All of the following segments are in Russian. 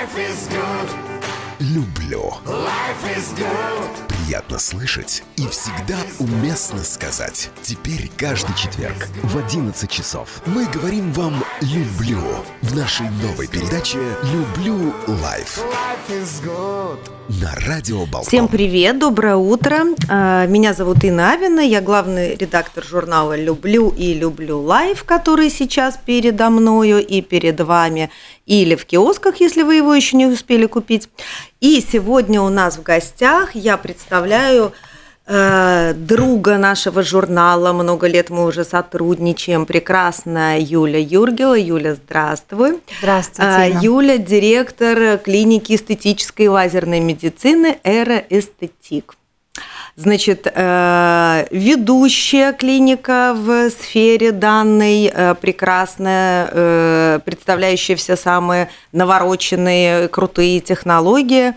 Life is good. Люблю. Life is good. Приятно слышать и всегда уместно сказать. Теперь каждый четверг в 11 часов мы говорим вам «люблю» в нашей новой передаче «Люблю лайф» на Радио Болтком. Всем привет, доброе утро. А, Меня зовут Инна Авина, я главный редактор журнала «Люблю и люблю лайф», который сейчас передо мною и перед вами, или в киосках, если вы его еще не успели купить. И сегодня у нас в гостях я представляю друга нашего журнала. Много лет мы уже сотрудничаем. Прекрасная Юля Юргела. Юля, здравствуй. Здравствуйте, Инна. Юля – директор клиники эстетической и лазерной медицины «Эра Эстетик». Значит, э, ведущая клиника в сфере данной, э, прекрасная, э, представляющая все самые навороченные, крутые технологии.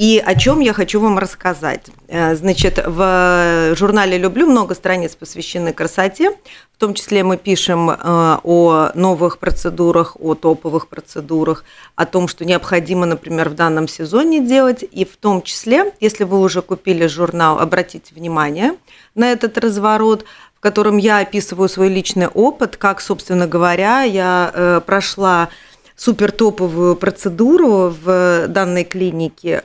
И о чем я хочу вам рассказать. Э, Значит, в журнале «Люблю» много страниц посвящены красоте. В том числе мы пишем э, о новых процедурах, о топовых процедурах, о том, что необходимо, например, в данном сезоне делать. И в том числе, если вы уже купили журнал, обратите внимание на этот разворот, в котором я описываю свой личный опыт, как, собственно говоря, я э, прошла супер топовую процедуру в данной клинике,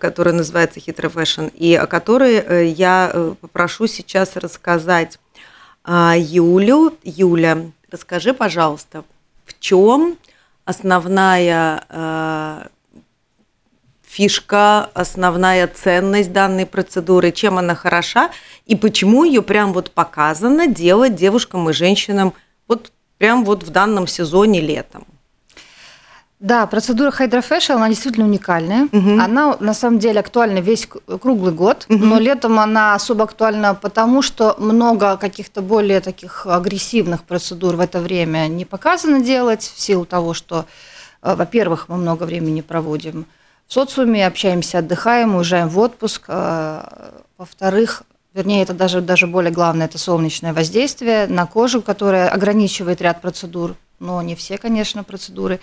которая называется Хитро Fashion, и о которой э, я э, попрошу сейчас рассказать а, Юлю. Юля, расскажи, пожалуйста, в чем основная э, фишка, основная ценность данной процедуры, чем она хороша и почему ее прям вот показано делать девушкам и женщинам вот прям вот в данном сезоне летом. Да, процедура Hydrofacial, она действительно уникальная. Мгм. Она на самом деле актуальна весь круглый год, Мгм. но летом она особо актуальна потому, что много каких-то более таких агрессивных процедур в это время не показано делать в силу того, что, э, во-первых, мы много времени проводим в социуме, общаемся, отдыхаем, уезжаем в отпуск. э, Во-вторых, вернее, это даже, даже более главное, это солнечное воздействие на кожу, которое ограничивает ряд процедур, но не все, конечно, процедуры.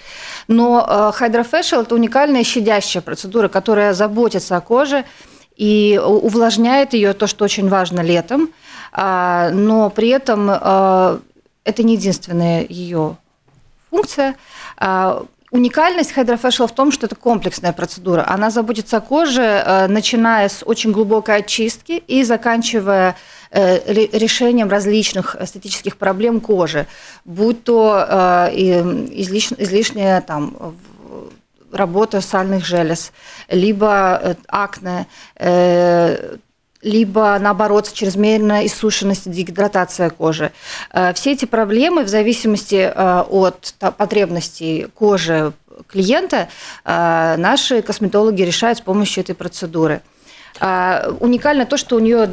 Но Hydrofacial – это уникальная щадящая процедура, которая заботится о коже и увлажняет ее, то, что очень важно летом, А, но при этом э, это не единственная ее функция. Уникальность Hydrofacial в том, что это комплексная процедура. Она заботится о коже, э, начиная с очень глубокой очистки и заканчивая э, ре- решением различных эстетических проблем кожи, будь то э, излишняя там, работа сальных желез, либо акне, либо, наоборот, чрезмерная иссушенность, дегидратация кожи. Э, Все эти проблемы в зависимости э, от потребностей кожи клиента э, наши косметологи решают с помощью этой процедуры. Уникально то, что у нее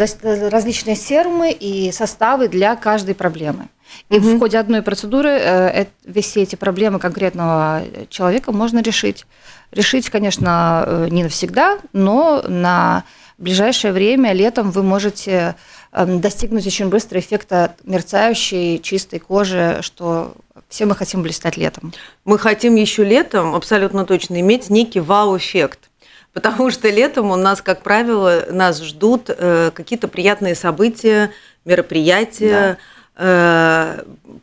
различные серумы и составы для каждой проблемы. И в ходе одной процедуры э, э, все эти проблемы конкретного человека можно решить. Решить, конечно, э, не навсегда, но на ближайшее время, летом, вы можете эм, достигнуть очень быстро эффекта мерцающей, чистой кожи, что все мы хотим блистать летом. Мы хотим еще летом абсолютно точно иметь некий вау-эффект. Потому что летом у нас, как правило, нас ждут э, какие-то приятные события, мероприятия. Э,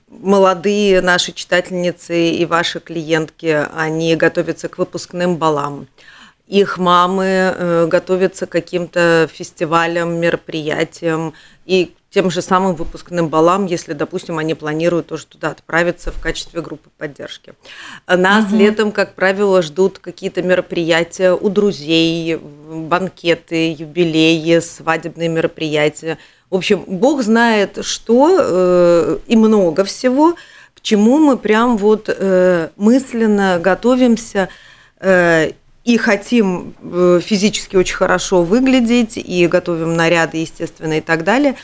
молодые наши читательницы и ваши клиентки, они готовятся к выпускным балам. Их мамы э, готовятся к каким-то фестивалям, мероприятиям и тем же самым выпускным балам, если, допустим, они планируют тоже туда отправиться в качестве группы поддержки. Нас летом, как правило, ждут какие-то мероприятия у друзей, банкеты, юбилеи, свадебные мероприятия. В общем, Бог знает что э, и много всего, к чему мы прям вот э, мысленно готовимся э, и хотим э, физически очень хорошо выглядеть, и готовим наряды, естественно, и так далее.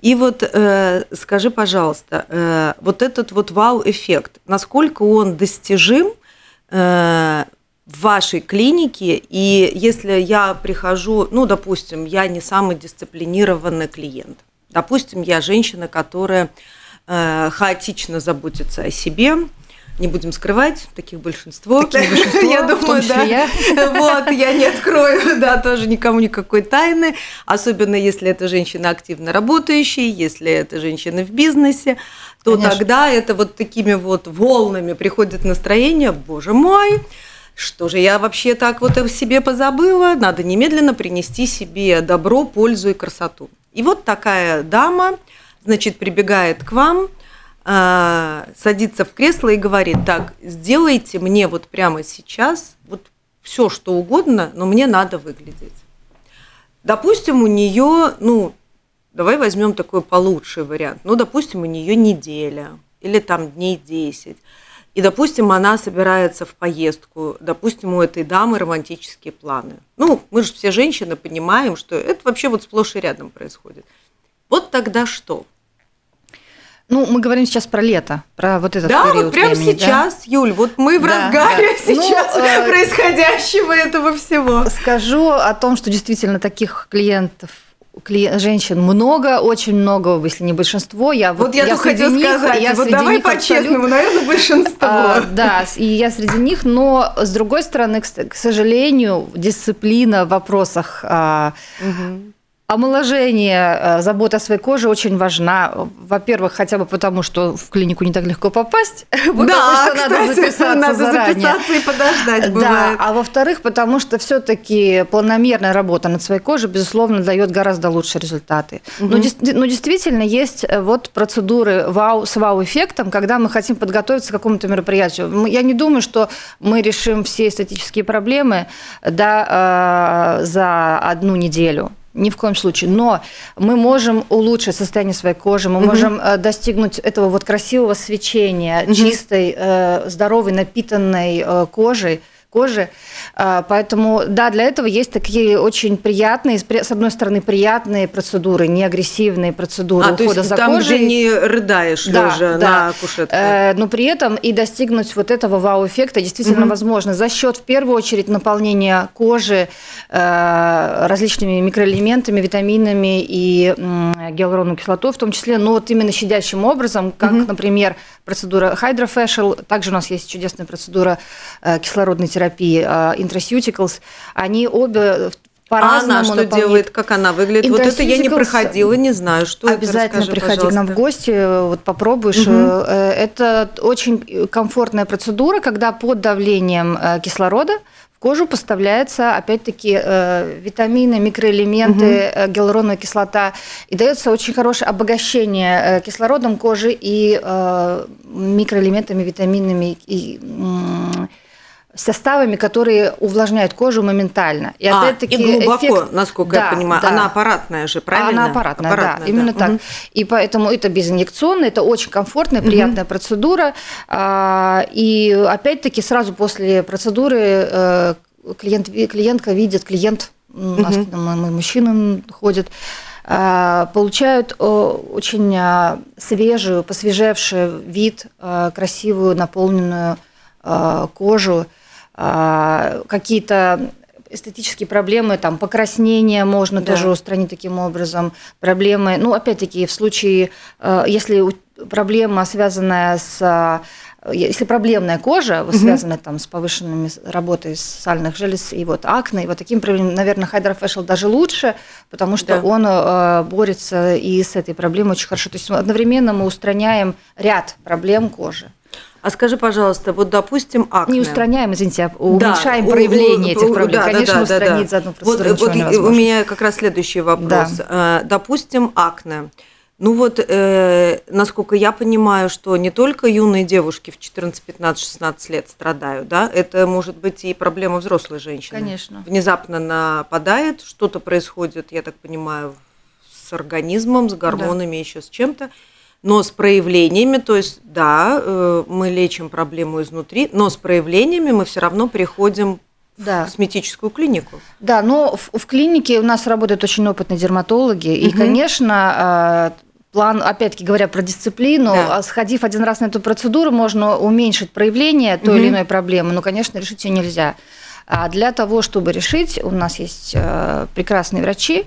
И вот э, скажи, пожалуйста, э, вот этот вот вау-эффект, насколько он достижим э, в вашей клинике, и если я прихожу, ну, допустим, я не самый дисциплинированный клиент, допустим, я женщина, которая э, хаотично заботится о себе, Не будем скрывать, таких большинство. Таких большинство, я думаю, да. я. Вот, я не открою, да, тоже никому никакой тайны, особенно если это женщина активно работающая, если это женщина в бизнесе, то Конечно. тогда это вот такими вот волнами приходит настроение, боже мой, что же я вообще так вот о себе позабыла? Надо немедленно принести себе добро, пользу и красоту. И вот такая дама, значит, прибегает к вам, а, садится в кресло и говорит, так, сделайте мне вот прямо сейчас вот все, что угодно, но мне надо выглядеть. Допустим, у нее, ну, давай возьмем такой получший вариант. Ну, допустим, у нее неделя или там дней 10. И, допустим, она собирается в поездку, допустим, у этой дамы романтические планы. Ну, мы же все женщины понимаем, что это вообще вот сплошь и рядом происходит. Вот тогда что? Ну, мы говорим сейчас про лето, про вот этот да, период вот прямо времени, да? сейчас, Юль, вот мы в Да, разгаре да. Ну, сейчас э, происходящего этого всего. Скажу о том, что действительно таких клиентов клиен- женщин много, очень много, если не большинство. Я Вот я, тут среди хотела них, сказать, я вот давай по-честному, наверное, большинство. А, да, и я среди них, но с другой стороны, к, сожалению, дисциплина в вопросах а. Омоложения, а, забота о своей коже очень важна. Во-первых, хотя бы потому, что в клинику не так легко попасть, потому Да, что надо кстати, записаться надо заранее. записаться и подождать, Да, а во-вторых, потому что все-таки планомерная работа над своей кожей, безусловно, дает гораздо лучшие результаты. Но, дес- но действительно есть э, вот процедуры вау, с вау-эффектом, когда мы хотим подготовиться к какому-то мероприятию. Я не думаю, что мы решим все эстетические проблемы да, э, за одну неделю. Ни в коем случае. Но мы можем улучшить состояние своей кожи, мы можем э, достигнуть этого вот красивого свечения, чистой, э, здоровой, напитанной э, кожей кожи. А, Поэтому, да, для этого есть такие очень приятные, с одной стороны, приятные процедуры, не агрессивные процедуры А, то ухода есть за там, кожей. где не рыдаешь Да, лежа да. на кушетке. Э, но при этом и достигнуть вот этого вау-эффекта действительно Мгм. возможно за счет, в первую очередь, наполнения кожи э, различными микроэлементами, витаминами и гиалуроновой кислотой в том числе, но вот именно щадящим образом, как, Мгм. например, процедура Hydrofacial, также у нас есть чудесная процедура э, кислородной терапии э, Intraceuticals, они обе а по-разному она что наполняют. делает, как она выглядит? Вот это я не проходила, не знаю, что это. Обязательно Расскажи, приходи к нам в гости, вот попробуешь. Э, Это очень комфортная процедура, когда под давлением э, кислорода в кожу поставляется, опять-таки, э, витамины, микроэлементы, э, гиалуроновая кислота, и дается очень хорошее обогащение кислородом кожи и микроэлементами, витаминами и составами, которые увлажняют кожу моментально. И А, опять-таки и глубоко, эффект- насколько я Да, понимаю. да. Она аппаратная же, правильно? Она аппаратная, да, именно так. Мгм. И поэтому это безинъекционная, это очень комфортная, приятная процедура. А, И опять-таки сразу после процедуры э, клиент, клиентка видит, клиент, м, у нас мы- мужчины ходят, а, получают э, очень а, свежую, посвежевший вид, а, красивую, наполненную кожу, какие-то эстетические проблемы, там, покраснение можно Да. тоже устранить таким образом, проблемы, ну, опять-таки, в случае, э, если проблема, связанная с э, если проблемная кожа, вот Мгм. связанная там с повышенными работой сальных желез и вот акне, и вот таким проблемам, наверное, Hydrofacial даже лучше, потому что Да. он э, борется и с этой проблемой очень хорошо. То есть одновременно мы устраняем ряд проблем кожи. А скажи, пожалуйста, вот, допустим, акне. Не устраняем, извините, а Да, уменьшаем у- проявление у- этих проблем. да, да, Конечно, да, да, устранить да. за одну Вот, процедуру вот ничего и- у меня как раз следующий вопрос. Э, Допустим, акне. Ну вот, э, насколько я понимаю, что не только юные девушки в 14, 15, 16 лет страдают, да, это может быть и проблема взрослой женщины. Конечно. Внезапно нападает, что-то происходит, я так понимаю, с организмом, с гормонами, еще с чем-то. Но с проявлениями, то есть, да, э, мы лечим проблему изнутри, но с проявлениями мы все равно приходим Да. в косметическую клинику. Да, но в, в клинике у нас работают очень опытные дерматологи, и, Мгм. конечно, э, план, опять-таки говоря про дисциплину, Да. а сходив один раз на эту процедуру, можно уменьшить проявление той Мгм. или иной проблемы, но, конечно, решить ее нельзя. А для того, чтобы решить, у нас есть э, прекрасные врачи,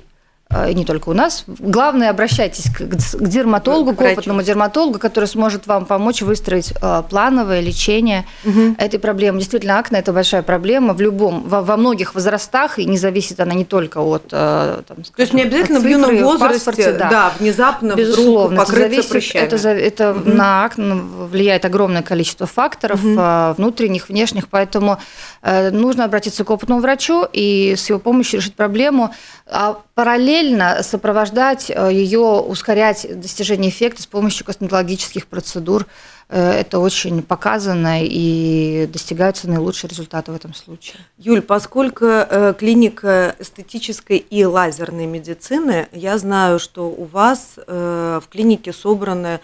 и не только у нас. Главное, обращайтесь к, к дерматологу, к, к опытному дерматологу, который сможет вам помочь выстроить э, плановое лечение угу. этой проблемы. Действительно, акне – это большая проблема в любом, во, во многих возрастах, и не зависит она не только от там, скажем, То есть не обязательно цифры, в юном возрасте, да, да внезапно Безусловно, вдруг покрыться это зависит, Это, это угу. на акне влияет огромное количество факторов, угу. внутренних, внешних, поэтому нужно обратиться к опытному врачу и с его помощью решить проблему, а параллельно сопровождать э, ее, ускорять достижение эффекта с помощью косметологических процедур. Э, это очень показано и достигаются наилучшие результаты в этом случае. Юль, поскольку э, клиника эстетической и лазерной медицины, я знаю, что у вас в клинике собраны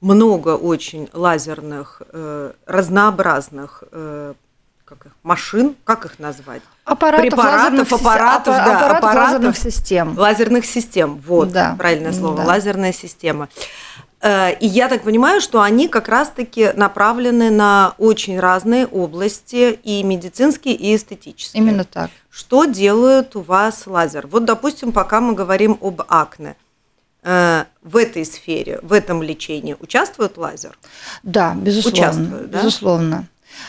много очень лазерных, разнообразных как их, машин, как их назвать? Аппаратов, Препаратов, аппаратов, аппаратов, да, аппаратов, лазерных систем. Лазерных систем, вот, да. правильное слово, да. лазерная система. Э, и я так понимаю, что они как раз-таки направлены на очень разные области, и медицинские, и эстетические. Именно так. Что делает у вас лазер? Вот, допустим, пока мы говорим об акне э, в этой сфере, в этом лечении участвует лазер? Да, безусловно. Участвует, да? Безусловно.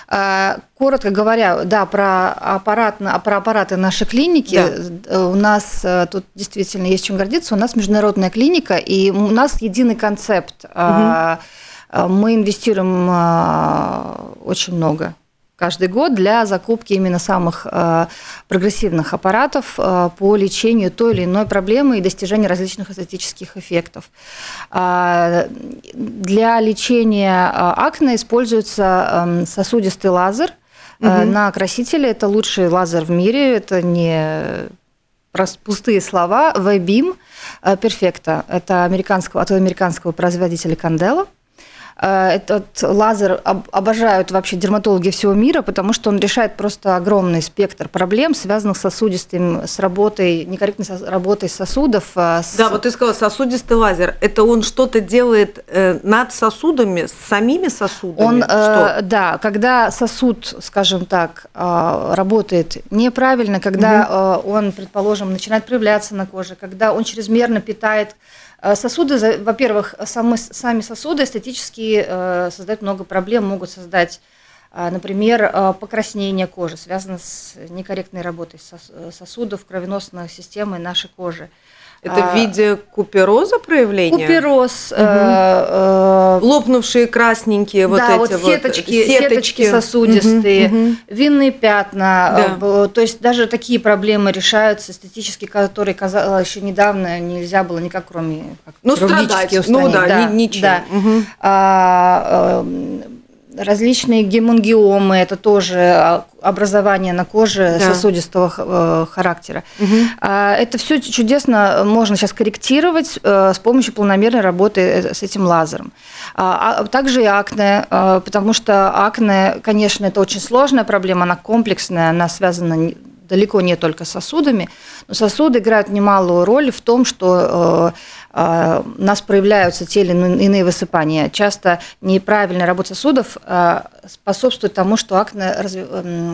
Э, коротко говоря, да, про, аппарат, про аппараты нашей клиники. Да. Э, у нас э, тут действительно есть чем гордиться. У нас международная клиника, и у нас единый концепт. Угу. Мы инвестируем очень много каждый год для закупки именно самых э, прогрессивных аппаратов э, по лечению той или иной проблемы и достижению различных эстетических эффектов. Э, для лечения акне используется эм, сосудистый лазер угу. на красителе. Это лучший лазер в мире, это не пустые слова. V-Beam Perfecta. Это американского, от американского производителя Candela. Э, этот лазер обожают вообще дерматологи всего мира, потому что он решает просто огромный спектр проблем, связанных с сосудистым, с работой, некорректной работой сосудов. Э, с... Да, вот ты сказала, сосудистый лазер. Это он что-то делает э, над сосудами, с самими сосудами? Он, что? да, когда сосуд, скажем так, работает неправильно, когда угу. он, предположим, начинает проявляться на коже, когда он чрезмерно питает Э, сосуды, во-первых, сами, сами сосуды эстетически э, создают много проблем, могут создать, э, например, покраснение кожи, связанное с некорректной работой сосудов, кровеносной системы нашей кожи. Это в а, виде купероза проявления? Купероз. Угу. Э, Лопнувшие красненькие вот да, эти вот сеточки, вот сеточки. сеточки сосудистые, угу, угу. винные пятна. Да. То есть даже такие проблемы решаются эстетически, которые казалось еще недавно нельзя было никак, кроме как, ну, страдать. Ну да, да ничего. Да. Угу. А, различные гемангиомы, это тоже а, образование на коже да. сосудистого э, характера. Угу. Это все чудесно можно сейчас корректировать э, с помощью планомерной работы э, с этим лазером. А, также и акне, потому что акне, конечно, это очень сложная проблема, она комплексная, она связана далеко не только с сосудами, но сосуды играют немалую роль в том, что у нас проявляются те или иные высыпания. Часто неправильная работа сосудов а, способствует тому, что акне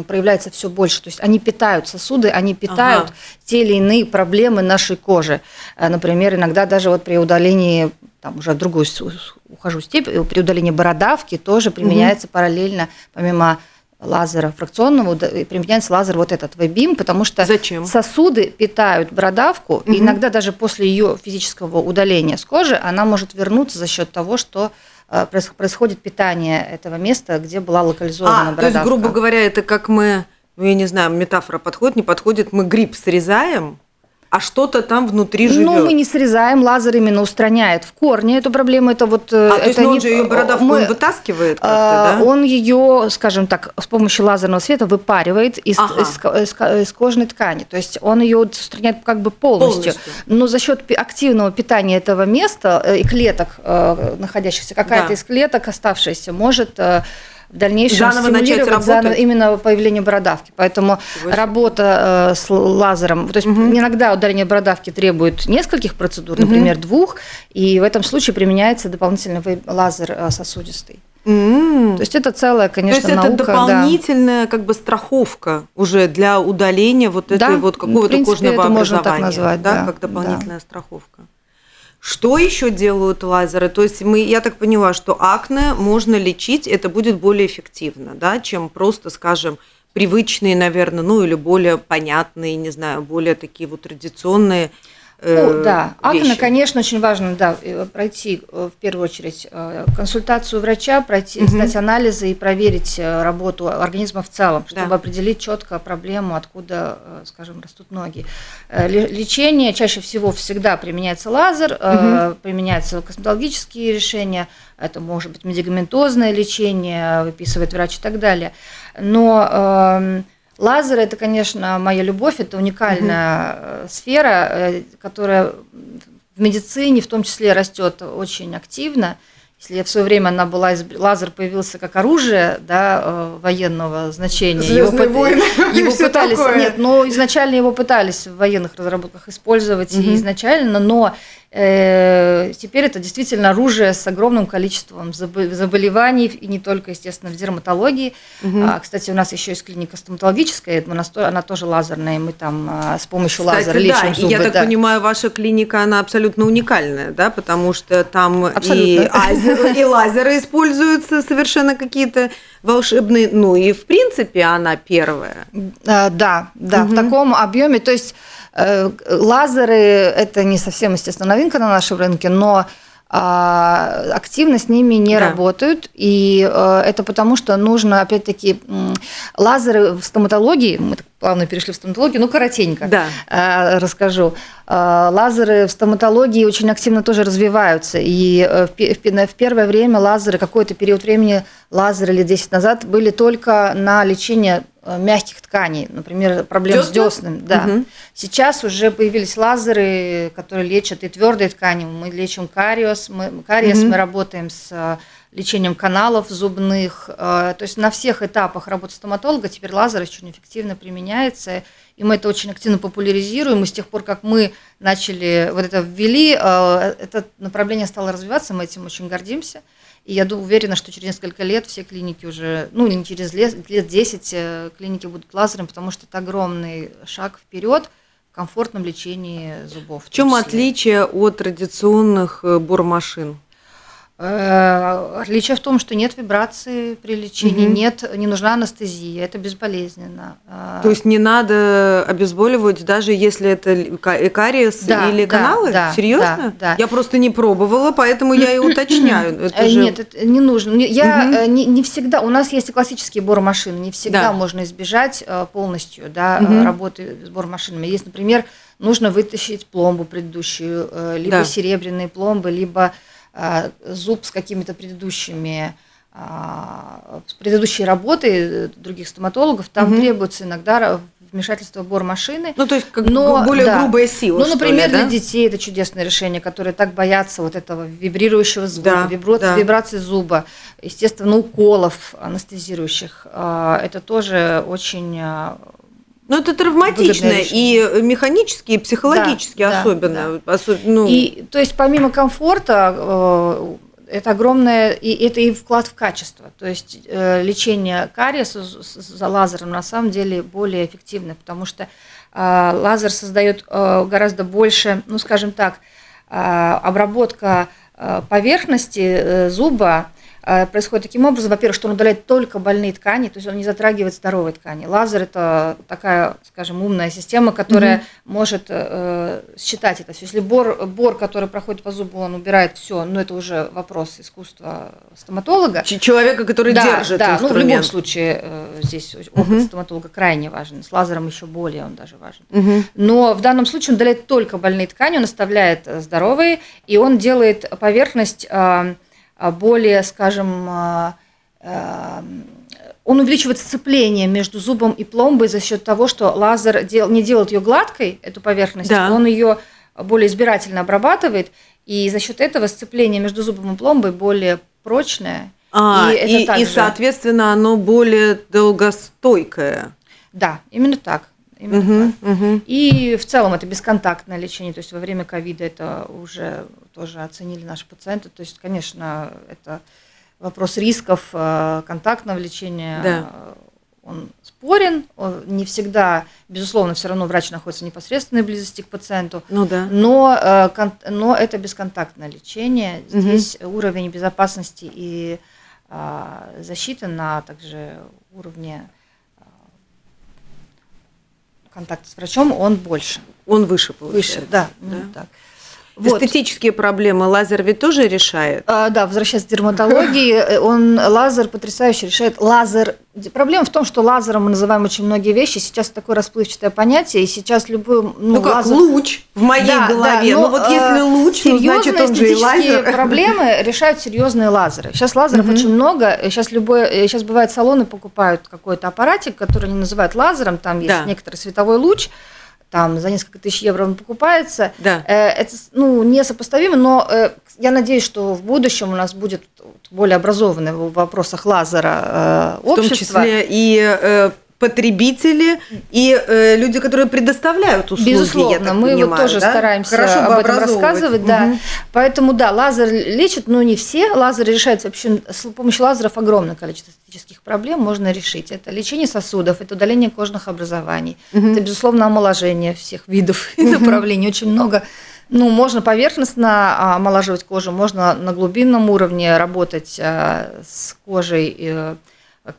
проявляется все больше. То есть они питают сосуды, они питают ага. те или иные проблемы нашей кожи. А, например, иногда даже вот при удалении там уже в другую ухожу степень, при удалении бородавки тоже применяется угу. параллельно, помимо лазера фракционного применяется лазер вот этот вебим, потому что Зачем? сосуды питают бородавку, угу. и иногда даже после ее физического удаления с кожи она может вернуться за счет того, что э, происходит питание этого места, где была локализована а, бородавка. То есть, грубо говоря, это как мы, ну я не знаю, метафора подходит, не подходит, мы гриб срезаем, а что-то там внутри живет. Ну, мы не срезаем, лазер именно устраняет в корне эту проблему. Это вот. Э, а, это то есть, ну, он же ее бородавку мы, он вытаскивает как-то, а, да? Он ее, скажем так, с помощью лазерного света выпаривает из, ага. из, из, из кожной ткани. То есть он ее устраняет как бы полностью. полностью. Но за счет активного питания этого места э, и клеток, э, находящихся, какая-то да. из клеток оставшаяся, может в дальнейшем заново начать работать? Заново, именно появление бородавки. Поэтому Чего работа э, с лазером, то есть угу. иногда удаление бородавки требует нескольких процедур, например, угу. двух, и в этом случае применяется дополнительный лазер э, сосудистый. М. То есть это целая, То конечно, есть это наука. да. дополнительная как бы страховка уже для удаления вот Да, этой вот в какого-то кожного это можно так назвать, да, да, как дополнительная страховка. Что еще делают лазеры? То есть мы, я так поняла, что акне можно лечить, это будет более эффективно, да, чем просто, скажем, привычные, наверное, ну или более понятные, не знаю, более такие вот традиционные э, Ну, да, акне, вещи. конечно, очень важно, да, э, пройти э, в первую очередь э, консультацию врача, пройти, Мгм. сдать анализы и проверить работу организма в целом, чтобы Да. определить четко проблему, откуда, скажем, растут ноги. Ле- Лечение чаще всего всегда применяется лазер, э, применяются косметологические решения, это может быть медикаментозное лечение, выписывает врач и так далее. Но эм, Лазер это, конечно, моя любовь, это уникальная э, сфера, э, которая в медицине в том числе растет очень активно. Если в свое время она была, лазер появился как оружие да, э, военного значения. «Звездные пыт- войны» его пытались, такое. нет, но изначально его пытались в военных разработках использовать Мгм. изначально, но э, теперь это действительно оружие с огромным количеством забо- заболеваний, и не только, естественно, в дерматологии. Мгм. А, кстати, у нас еще есть клиника стоматологическая, то- она тоже лазерная, и мы там а, с помощью Кстати, лазера да, лечим и зубы. я так да. понимаю, ваша клиника, она абсолютно уникальная, да, потому что там и, Абсолютно. И лазеры используются совершенно какие-то волшебные, ну и в принципе она первая. А, Да, да, Мгм. в таком объеме. То есть э, лазеры это не совсем, естественно, новинка на нашем рынке, но а, активно с ними не Да. работают. И э, это потому, что нужно, опять-таки, лазеры в стоматологии, мы так плавно перешли в стоматологию, ну, коротенько Да. э, расскажу. Э, Лазеры в стоматологии очень активно тоже развиваются. И э, в первое время лазеры, какой-то период времени, лазеры лет 10 назад, были только на лечение мягких тканей, например, проблем с Дёсна? десным. Да. Мгм. Сейчас уже появились лазеры, которые лечат и твердые ткани. Мы лечим кариес, мы, кариес, Мгм. мы работаем с лечением каналов зубных. э, То есть на всех этапах работы стоматолога теперь лазер очень эффективно применяется. И мы это очень активно популяризируем. И с тех пор, как мы начали вот это ввели, э, это направление стало развиваться, мы этим очень гордимся. И я уверена, что через несколько лет все клиники уже, ну или не через лет, лет 10 э, клиники будут лазером, потому что это огромный шаг вперед в комфортном лечении зубов. В чем числе. отличие от традиционных бормашин? Э, Отличие в том, что нет вибрации при лечении, Мгм. нет, не нужна анестезия, это безболезненно. Э, То есть не надо обезболивать, даже если это э, кариес Да, или да, каналы? да, Серьезно? да, да. Я просто не пробовала, поэтому я и уточняю. Это же- Нет, это не нужно. Я э, не, не всегда. У нас есть и классические бормашины, не всегда Да. можно избежать полностью да, э, работы с бормашинами. Есть, например, нужно вытащить пломбу предыдущую, либо Да. серебряные пломбы, либо зуб с какими-то предыдущими а, с предыдущей работой э, других стоматологов, там Мгм. требуется иногда вмешательство бормашины. Ну, то есть как Но, более да. грубая сила, Ну, например, ли, да? для детей это чудесное решение, которые так боятся вот этого вибрирующего звука, Да, вибро- да. вибрации зуба, естественно, уколов анестезирующих. А, Это тоже очень а, Ну, это травматично и механически, и психологически Да, да, особенно. Осо- ну, И, то есть, помимо комфорта, э, это огромное, и это и вклад в качество. То есть, э, лечение кариеса за лазером на самом деле более эффективно, потому что э, лазер создает гораздо больше, ну, скажем так, обработка поверхности зуба происходит таким образом, во-первых, что он удаляет только больные ткани, то есть он не затрагивает здоровые ткани. Лазер это такая, скажем, умная система, которая может э, считать это все. Если бор, бор, который проходит по зубу, он убирает все, ну это уже вопрос искусства стоматолога. человека, который да, держит да, ну в любом инструмент. случае э, здесь опыт Мгм. стоматолога крайне важен. С лазером еще более он даже важен. Мгм. Но в данном случае он удаляет только больные ткани, он оставляет э, здоровые, и он делает поверхность а, более, скажем, а, а, он увеличивает сцепление между зубом и пломбой за счет того, что лазер дел- не делает ее гладкой, эту поверхность, Да. он ее более избирательно обрабатывает, и за счет этого сцепление между зубом и пломбой более прочное. А, И и, и, соответственно, оно более долгостойкое. Да, именно так. Именно так. мгм. И в целом это бесконтактное лечение, то есть во время ковида это уже тоже оценили наши пациенты. То есть, конечно, это вопрос рисков э, контактного лечения, Да. э, он спорен. Он Не всегда, безусловно, все равно врач находится в непосредственной близости к пациенту. Ну да. Но, э, но это бесконтактное лечение. Мгм. Здесь уровень безопасности и защиты на также уровне контакта с врачом, он больше. Он выше получается. Выше, да. да? ну, так. Вот. Эстетические проблемы лазер ведь тоже решает. А, да, возвращаясь к дерматологии, э, он лазер потрясающе решает. Лазер. Проблема в том, что лазером мы называем очень многие вещи. Сейчас такое расплывчатое понятие, и сейчас любой ну, Ну, как лазер. луч в моей Да, голове. да, ну но, вот э, если луч, ну, значит он же и лазер. проблемы решают серьезные лазеры. Сейчас лазеров Мгм. очень много. Сейчас любой, сейчас бывает салоны покупают какой-то аппаратик, который они называют лазером. Там есть Да. некоторый световой луч. Там за несколько тысяч евро он покупается. Да. Э, Это ну, несопоставимо, но э, я надеюсь, что в будущем у нас будет более образованное в вопросах лазера э, В том общество. числе и потребители, и э, люди, которые предоставляют услуги, я Безусловно, так мы понимаю, вот тоже да? стараемся Хорошо об этом рассказывать, да. Мгм. Поэтому да, лазер лечит, но не все. Лазер решает вообще с помощью лазеров огромное количество эстетических проблем можно решить. Это лечение сосудов, это удаление кожных образований, Мгм. это безусловно омоложение всех видов и направлений. Очень много. Ну, можно поверхностно а, омолаживать кожу, можно на глубинном уровне работать а, с кожей, э,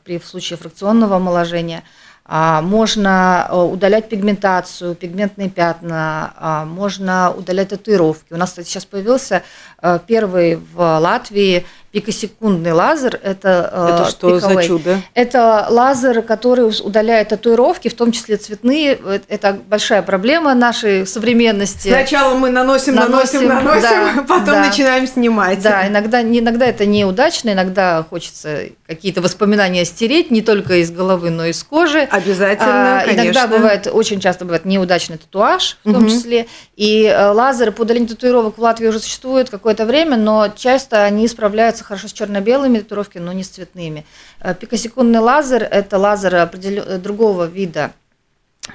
при в случае фракционного омоложения. А, Можно э, удалять пигментацию, пигментные пятна, а, можно удалять татуировки. У нас, кстати, сейчас появился э, первый в Латвии пикосекундный лазер. Это, э, Это что за пиковый. чудо? Это лазер, который удаляет татуировки, в том числе цветные. Это большая проблема нашей современности. Сначала мы наносим, наносим, Наносим, наносим, да, потом да. начинаем снимать. Да, иногда, иногда это неудачно, иногда хочется какие-то воспоминания стереть не только из головы, но и из кожи. Обязательно, А, конечно. Иногда бывает, очень часто бывает неудачный татуаж, в том Мгм. числе. И э, лазеры по удалению татуировок в Латвии уже существуют какое-то время, но часто они справляются хорошо с черно-белыми татуировками, но не с цветными. Э, Пикосекундный лазер – это лазер э, другого вида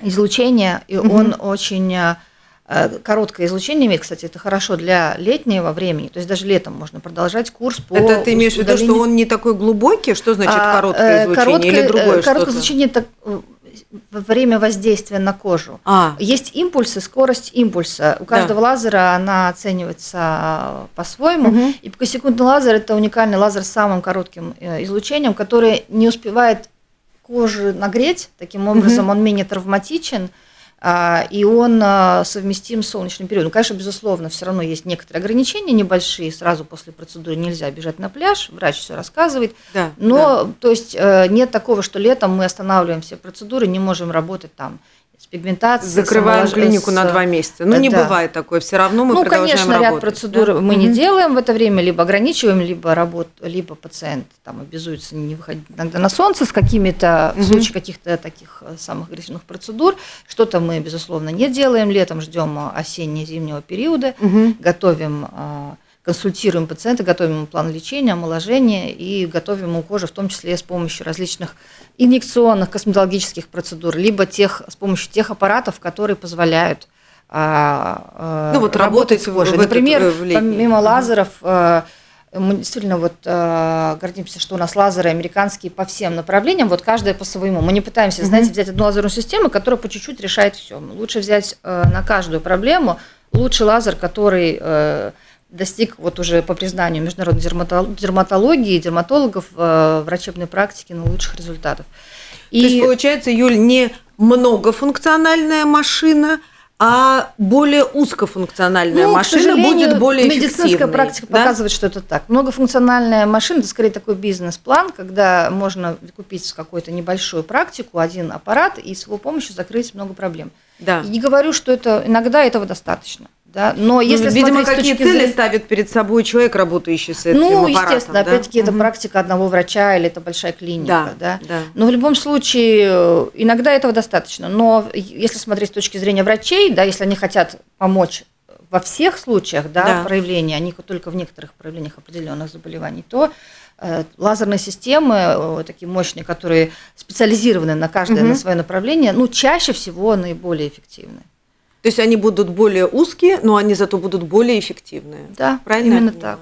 излучения, и Мгм. он очень э, короткое излучение имеет, кстати, это хорошо для летнего времени, то есть даже летом можно продолжать курс по Это ты имеешь в виду, что он не такой глубокий? Что значит а, короткое э, излучение короткое, или другое э, что-то? Короткое излучение – это э, время воздействия на кожу. А, Есть импульсы, скорость импульса. У каждого лазера она оценивается по-своему. Мгм. И пикосекундный лазер – это уникальный лазер с самым коротким э, излучением, который не успевает кожу нагреть. Таким образом, он менее травматичен, и он а, совместим с солнечным периодом. Конечно, безусловно, все равно есть некоторые ограничения небольшие. Сразу после процедуры нельзя бежать на пляж, врач все рассказывает. да. Но, то есть, э, нет такого, что летом мы останавливаем все процедуры, не можем работать там с пигментацией. Закрываем с клинику с- на два месяца. Ну, не да. бывает такое. Все равно мы ну, продолжаем конечно, работать. ряд процедур да? мы не Мгм. делаем в это время, либо ограничиваем, либо работ, либо пациент там обязуется не выходить иногда на солнце с какими-то, Мгм. в случае каких-то таких э, самых агрессивных процедур. Что-то мы, безусловно, не делаем. Летом ждем э, осенне-зимнего периода, Мгм. готовим, э, консультируем пациента, готовим ему план лечения, омоложения и готовим ему кожу, в том числе с помощью различных инъекционных косметологических процедур, либо тех, с помощью тех аппаратов, которые позволяют а, э, Ну, вот работать с кожей. в Например, э, в летний. помимо лазеров, э, мы действительно вот э, гордимся, что у нас лазеры американские по всем направлениям, вот каждая по своему. Мы не пытаемся, знаете, Мгм. взять одну лазерную систему, которая по чуть-чуть решает все. Лучше взять э, на каждую проблему лучший лазер, который э, достиг вот уже по признанию международной дерматол- дерматологии, дерматологов э, врачебной практики на лучших результатов. То есть, получается, Юль, не многофункциональная машина, а более узкофункциональная Ну, машина будет более медицинская эффективной. практика да? показывает, что это так. Многофункциональная машина – это скорее такой бизнес-план, когда можно купить какую-то небольшую практику, один аппарат, и с его помощью закрыть много проблем. Да. И не говорю, что это иногда этого достаточно. Да? Но если Ну, видимо, какие точки цели зрения- ставит перед собой человек, работающий с этим Ну, аппаратом, естественно, да? опять-таки, это практика одного врача или это большая клиника. Да, Да, да. Но в любом случае, э, иногда этого достаточно. Но если смотреть с точки зрения врачей, да, если они хотят помочь во всех случаях да, Да. проявления, а не только в некоторых проявлениях определенных заболеваний, то э, лазерные системы, э, такие мощные, которые специализированы на каждое Мгм. на свое направление, ну, чаще всего наиболее эффективны. То есть они будут более узкие, но они зато будут более эффективные. Да, Правильно именно так.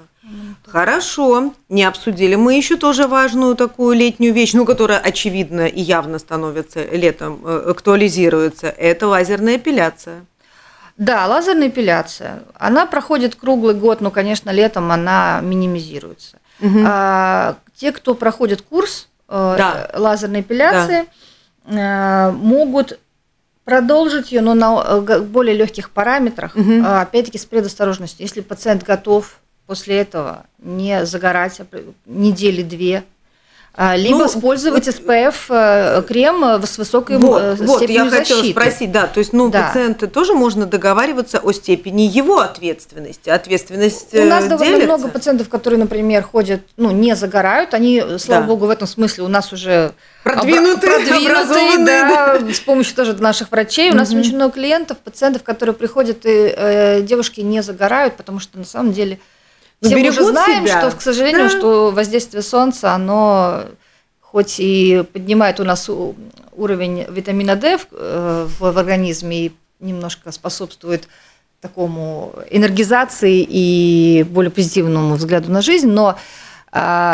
Хорошо, не обсудили. Мы еще тоже важную такую летнюю вещь, ну, которая очевидно и явно становится летом, э, актуализируется. Это лазерная эпиляция. Да, лазерная эпиляция. Она проходит круглый год, но, конечно, летом она минимизируется. Мгм. А, те, кто проходит курс э, Да. лазерной эпиляции, э, могут продолжить ее, но на э, более легких параметрах, а, опять-таки с предосторожностью. Если пациент готов после этого не загорать опре- недели две, а, либо Ну, использовать вот- SPF э, крем э, с высокой э, Вот, вот, я степенью хотела защиты. спросить, да, то есть, ну, Да. пациенты тоже можно договариваться о степени его ответственности. Ответственность У нас э, довольно делится? много пациентов, которые, например, ходят, ну, не загорают. Они, слава Да. богу, в этом смысле у нас уже Продвинутые, обра- продвинутые, образованные, да, с помощью тоже наших врачей. У нас очень много клиентов, пациентов, которые приходят и э, девушки не загорают, потому что на самом деле все мы уже знаем, себя. что, к сожалению, Да. что воздействие солнца, оно хоть и поднимает у нас уровень витамина D в, э, в, в организме и немножко способствует такому энергизации и более позитивному взгляду на жизнь, но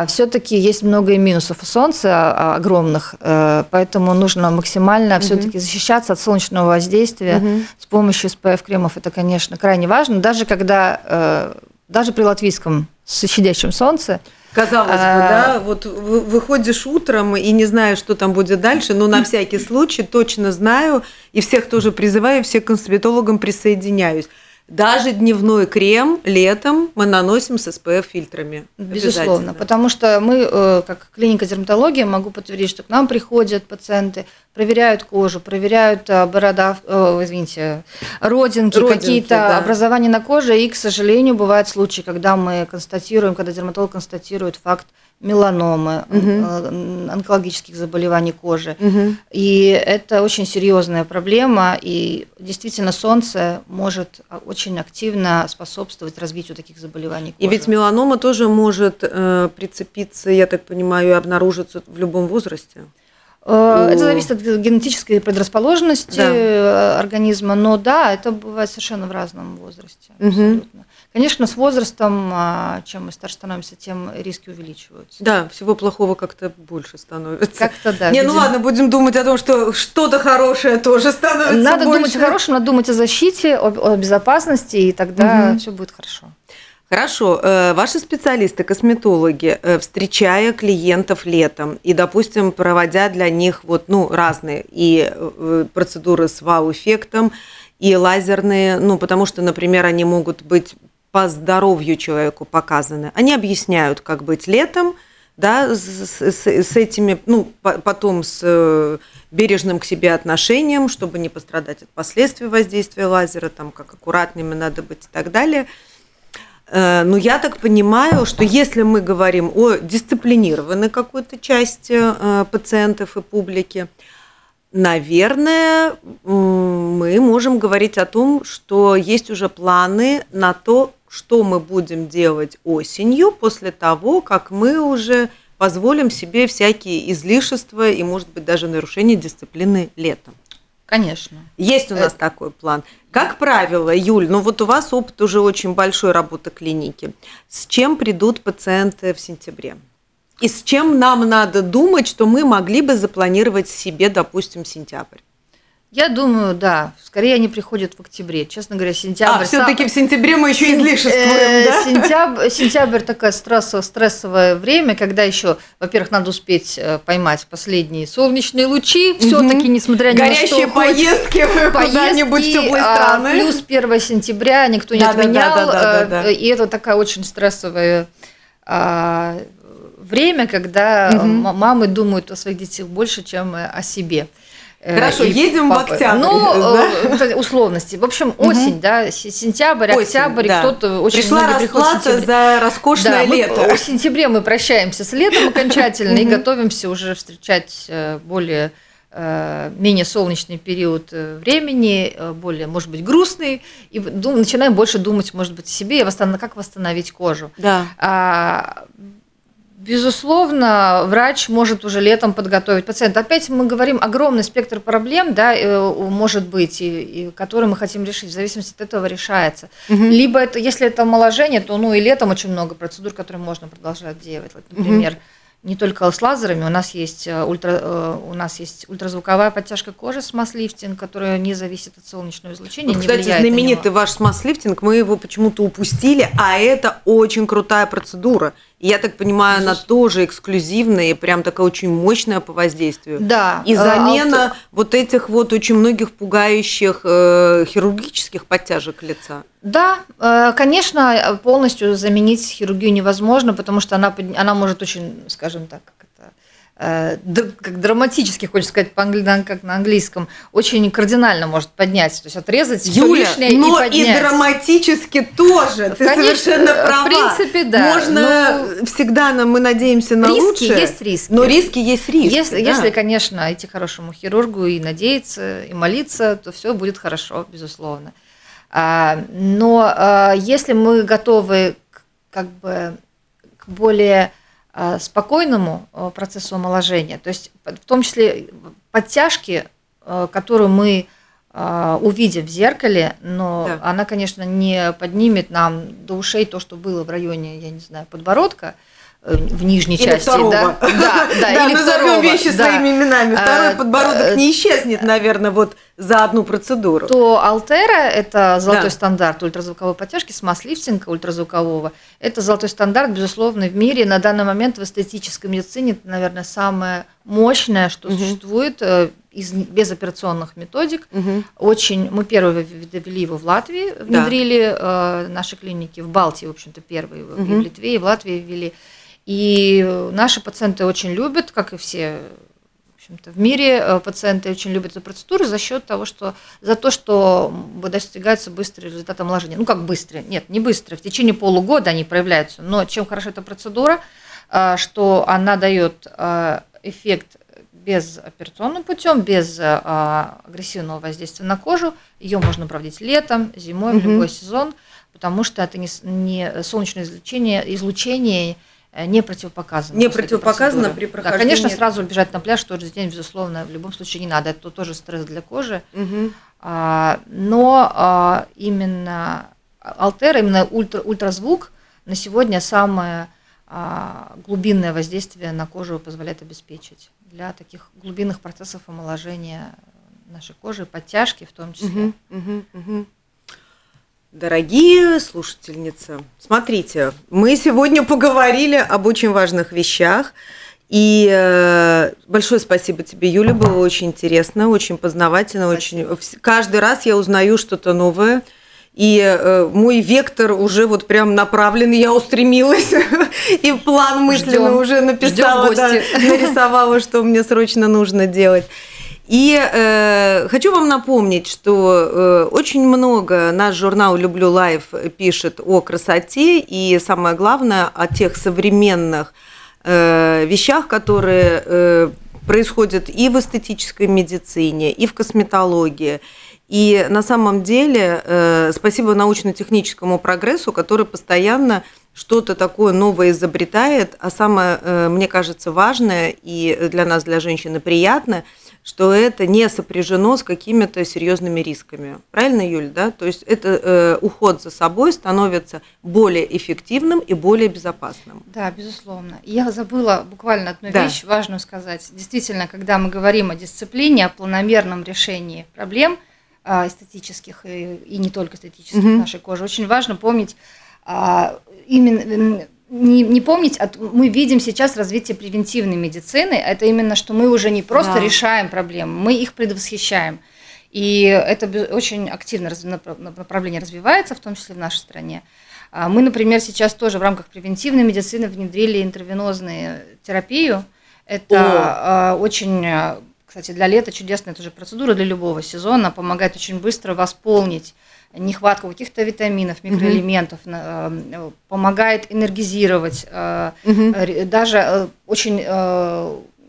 все-таки есть много и минусов у солнца а, огромных, э, поэтому нужно максимально все-таки защищаться от солнечного воздействия Мгм. с помощью SPF кремов. Это, конечно, крайне важно, даже когда э, даже при латвийском щадящем солнце Казалось бы, А, да, вот вы- выходишь утром и не знаешь, что там будет дальше, но на всякий случай точно знаю и всех тоже призываю, всех к косметологам присоединяюсь. Даже дневной крем летом мы наносим с SPF-фильтрами. Безусловно, Обязательно. потому что мы, э, как клиника дерматологии, могу подтвердить, что к нам приходят пациенты, проверяют кожу, проверяют э, борода, э, извините, родинки, Родинки, какие-то да. образования на коже. И, к сожалению, бывают случаи, когда мы констатируем, когда дерматолог констатирует факт меланомы, Мгм. э, онкологических заболеваний кожи. Мгм. И это очень серьезная проблема, и действительно солнце может а, очень активно способствовать развитию таких заболеваний И кожи. ведь меланома тоже может э, прицепиться, я так понимаю, и обнаружиться в любом возрасте. Э, Это зависит от генетической предрасположенности Да. э, организма, но да, это бывает совершенно в разном возрасте. Мгм. Абсолютно. Конечно, с возрастом, а, чем мы старше становимся, тем риски увеличиваются. Да, всего плохого как-то больше становится. Как-то да. Не, ну видимо. ладно, будем думать о том, что что-то хорошее тоже становится Надо больше. думать о хорошем, надо думать о защите, о, о безопасности, и тогда Мгм. все будет хорошо. Хорошо, э, ваши специалисты, косметологи, э, встречая клиентов летом и, допустим, проводя для них вот, ну, разные и э, процедуры с вау-эффектом, и лазерные, ну, потому что, например, они могут быть по здоровью человеку показаны. Они объясняют, как быть летом, да, с, с- с этими, ну, по- потом с бережным к себе отношением, чтобы не пострадать от последствий воздействия лазера, там, как аккуратными надо быть и так далее. Э, Но я так понимаю, что если мы говорим о дисциплинированной какой-то части э, пациентов и публики, наверное, мы можем говорить о том, что есть уже планы на то, что мы будем делать осенью после того, как мы уже позволим себе всякие излишества и, может быть, даже нарушение дисциплины летом. Конечно. Есть у нас такой план. Как правило, Юль, ну вот у вас опыт уже очень большой работы клиники. С чем придут пациенты в сентябре? И с чем нам надо думать, что мы могли бы запланировать себе, допустим, сентябрь? Я думаю, да, скорее они приходят в октябре. Честно говоря, сентябрь... а, все-таки сам- в сентябре мы еще излишествуем, э, да? Сентябрь, сентябрь такое стрессовое, стрессовое время, когда еще, во-первых, надо успеть э, поймать последние солнечные лучи, все-таки, несмотря ни на что, Горящие поездки куда-нибудь в теплые а, страны. Плюс 1 сентября никто не отменял. э, И это такая очень стрессовая а, время, когда м- мамы думают о своих детях больше, чем о себе. Э, Хорошо, и едем в папы. октябрь, Ну, да? э, это условности. В общем, осень, да, с- сентябрь, Осень, октябрь, да. кто-то очень Пришла в расплата за роскошное Да, мы лето. в сентябре мы прощаемся с летом окончательно и готовимся уже встречать э, более э, менее солнечный период э, времени, э, более, может быть, грустный, и дум- начинаем больше думать, может быть, о себе и восстанов- как восстановить кожу. Да. А, Безусловно, врач может уже летом подготовить пациента. Опять мы говорим огромный спектр проблем, да, э, может быть, и, и которые мы хотим решить. В зависимости от этого решается. Мгм. Либо это, если это омоложение, то ну и летом очень много процедур, которые можно продолжать делать. Вот, например, не только с лазерами, у нас есть э, ультра, э, у нас есть ультразвуковая подтяжка кожи с масс-лифтинг, которая не зависит от солнечного излучения, Вот, кстати, знаменитый ваш смаз-лифтинг, мы его почему-то упустили, а это очень крутая процедура. И я так понимаю, она тоже эксклюзивная и прям такая очень мощная по воздействию. Да. И э, замена алт- вот этих вот очень многих пугающих э, хирургических подтяжек лица. Да, э, конечно, полностью заменить хирургию невозможно, потому что она, она может очень, скажем так, как э, как драматически, хочется сказать, по как на английском, очень кардинально может поднять, то есть отрезать Юля, лишнее но и и, поднять. драматически тоже. Ты Конечно, совершенно в права. принципе, да. Можно всегда, нам, мы надеемся на Риски лучшее. есть риски. Но риски есть риски. Если, да. если, конечно, идти к хорошему хирургу и надеяться, и молиться, то все будет хорошо, безусловно. А, Но а, если мы готовы как бы к более спокойному а, процессу омоложения, то есть в том числе подтяжки, а, которую мы увидим в зеркале, но Да. она, конечно, не поднимет нам до ушей то, что было в районе, я не знаю, подбородка, э, в нижней Или части, второго. да, да, да, Да, или назовем второго, вещи да. своими именами. Второй подбородок э, не исчезнет, наверное, вот за одну процедуру. то Алтера – это золотой Да. стандарт ультразвуковой подтяжки с масс-лифтинга ультразвукового. Это золотой стандарт, безусловно, в мире. На данный момент в эстетической медицине это, наверное, самое мощное, что Мгм. существует э, из безоперационных методик. Мгм. Очень, мы первые довели его в Латвии, внедрили э, наши клиники, в Балтии, в общем-то, первые, и Мгм. в Литве, и в Латвии ввели. И наши пациенты очень любят, как и все общем-то, в мире э, пациенты очень любят эту процедуру за счет того, что за то, что достигается быстрый результат омоложения. Ну, как быстрый? Нет, не быстро. В течение полугода они проявляются. Но чем хороша эта процедура, э, что она дает э, эффект безоперационным путем, без э, агрессивного воздействия на кожу. Ее можно проводить летом, зимой, в любой сезон, потому что это не, не солнечное излучение, излучение не противопоказано. Не противопоказано при Да, конечно, прохождении- сразу бежать на пляж тот же день, безусловно, в любом случае не надо. Это тоже стресс для кожи. Мгм. А, Но а, именно Алтера, именно ультра, ультразвук на сегодня самое а, глубинное воздействие на кожу позволяет обеспечить для таких глубинных процессов омоложения нашей кожи, подтяжки в том числе. Мгм, мгм, мгм. Дорогие слушательницы, смотрите, мы сегодня поговорили об очень важных вещах. И э, большое спасибо тебе, Юля, было очень интересно, очень познавательно, очень. вс- Каждый раз я узнаю что-то новое. И э, мой вектор уже вот прям направлен, я устремилась, и план мысленно уже написала, да, нарисовала, что мне срочно нужно делать. И э, хочу вам напомнить, что э, очень много наш журнал «Люблю лайф» пишет о красоте и, самое главное, о тех современных э, вещах, которые э, происходят и в эстетической медицине, и в косметологии. И на самом деле э, спасибо научно-техническому прогрессу, который постоянно что-то такое новое изобретает, а самое, э, мне кажется, важное и для нас, для женщины, приятное, что это не сопряжено с какими-то серьезными рисками. Правильно, Юль, да? То есть это э, уход за собой становится более эффективным и более безопасным. Да, безусловно. Я забыла буквально одну Да. вещь важную сказать. Действительно, когда мы говорим о дисциплине, о планомерном решении проблем а, эстетических и, и не только эстетических Мгм. нашей кожи, очень важно помнить а, именно не, не помнить, от- мы видим сейчас развитие превентивной медицины, это именно, что мы уже не просто Да. решаем проблемы, мы их предвосхищаем. И это очень активно направление развивается, в том числе в нашей стране. А Мы, например, сейчас тоже в рамках превентивной медицины внедрили интервенозную терапию. Это а, очень, а, кстати, для лета чудесная тоже процедура для любого сезона, помогает очень быстро восполнить нехватку каких-то витаминов, микроэлементов, э, помогает энергизировать, ре- даже э, очень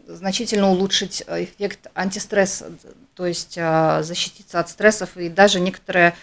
значительно улучшить эффект антистресса, то есть защититься от стрессов и даже некоторые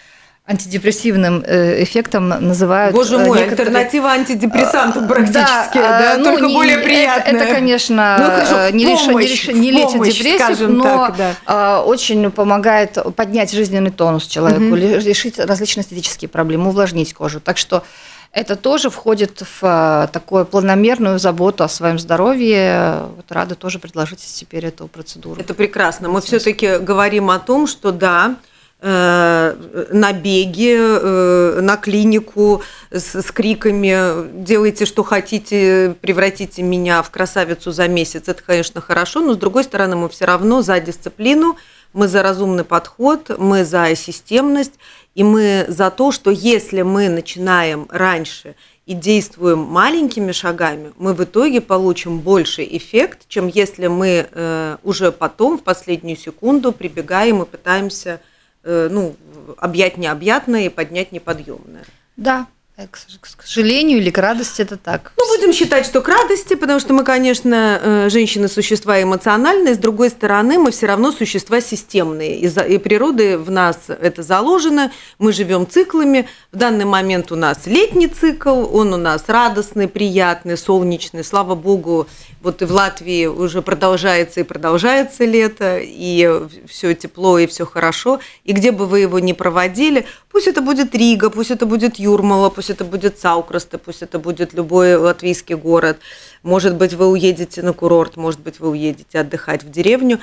антидепрессивным э, эффектом называют. Боже э, мой, некоторые- альтернатива антидепрессантам А, практически, да, да, ну, только не- более это- приятная. Это, конечно, Ну, хорошо, э, не, не помощь, лечит- в не лечит помощь, депрессию, но так, да. очень помогает поднять жизненный тонус человеку, ле- решить различные эстетические проблемы, увлажнить кожу. Так что это тоже входит в такую планомерную заботу о своем здоровье. Вот рада тоже предложить теперь эту процедуру. Это прекрасно. Мы все-таки говорим о том, что да, э, набеги э, на клинику с, с криками «делайте, что хотите, превратите меня в красавицу за месяц». Это, конечно, хорошо, но, с другой стороны, мы все равно за дисциплину, мы за разумный подход, мы за системность, и мы за то, что если мы начинаем раньше и действуем маленькими шагами, мы в итоге получим больший эффект, чем если мы э, уже потом, в последнюю секунду, прибегаем и пытаемся э, ну, объять необъятное и поднять неподъемное. Да, э, к сож- к сожалению или к радости это так. Ну, будем считать, что к радости, потому что мы, конечно, э, женщины существа эмоциональные, с другой стороны, мы все равно существа системные, и природы в нас это заложено, мы живем циклами, в данный момент у нас летний цикл, он у нас радостный, приятный, солнечный, слава богу, вот и в Латвии уже продолжается и продолжается лето, и все тепло, и все хорошо, и где бы вы его ни проводили, пусть это будет Рига, пусть это будет Юрмала, пусть это будет Саукрасты, пусть это будет любой латвийский город, может быть, вы уедете на курорт, может быть, вы уедете отдыхать в деревню.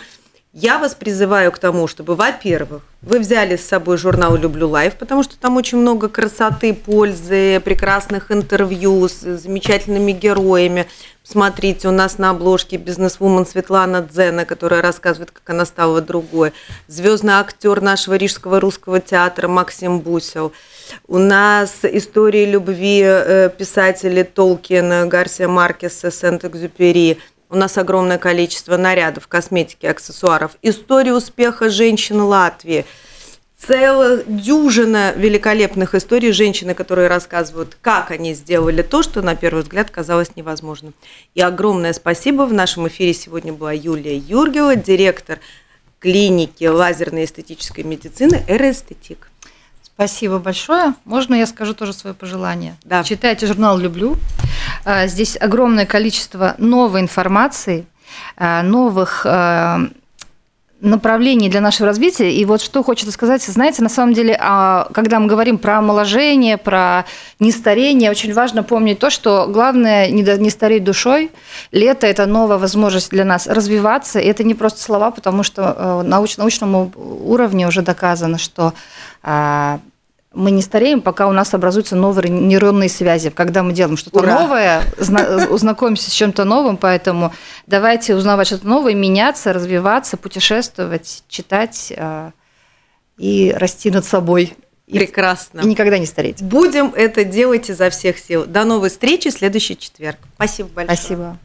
Я вас призываю к тому, чтобы, во-первых, вы взяли с собой журнал «Люблю лайф», потому что там очень много красоты, пользы, прекрасных интервью с замечательными героями. Смотрите, у нас на обложке бизнесвумен Светлана Дзена, которая рассказывает, как она стала другой. Звездный актер нашего Рижского русского театра Максим Бусел. У нас истории любви э, писателей Толкина, Гарсия Маркеса, Сент-Экзюпери. У нас огромное количество нарядов, косметики, аксессуаров. История успеха женщин Латвии. Целая дюжина великолепных историй женщины, которые рассказывают, как они сделали то, что на первый взгляд казалось невозможным. И огромное спасибо. В нашем эфире сегодня была Юлия Юргева, директор клиники лазерной эстетической медицины «Эроэстетик». Спасибо большое. Можно я скажу тоже свое пожелание? Да. Читайте журнал «Люблю». А, Здесь огромное количество новой информации, а, новых а, направлений для нашего развития. И вот что хочется сказать, знаете, на самом деле, а, когда мы говорим про омоложение, про нестарение, очень важно помнить то, что главное не стареть душой. Лето – это новая возможность для нас развиваться. И это не просто слова, потому что э, на науч- научному уровне уже доказано, что а, мы не стареем, пока у нас образуются новые нейронные связи. Когда мы делаем что-то новое, зна- знакомимся с чем-то новым, поэтому давайте узнавать что-то новое, меняться, развиваться, путешествовать, читать а, и расти над собой. Прекрасно. и никогда не стареть. Будем это делать изо всех сил. До новой встречи в следующий четверг. Спасибо большое. Спасибо.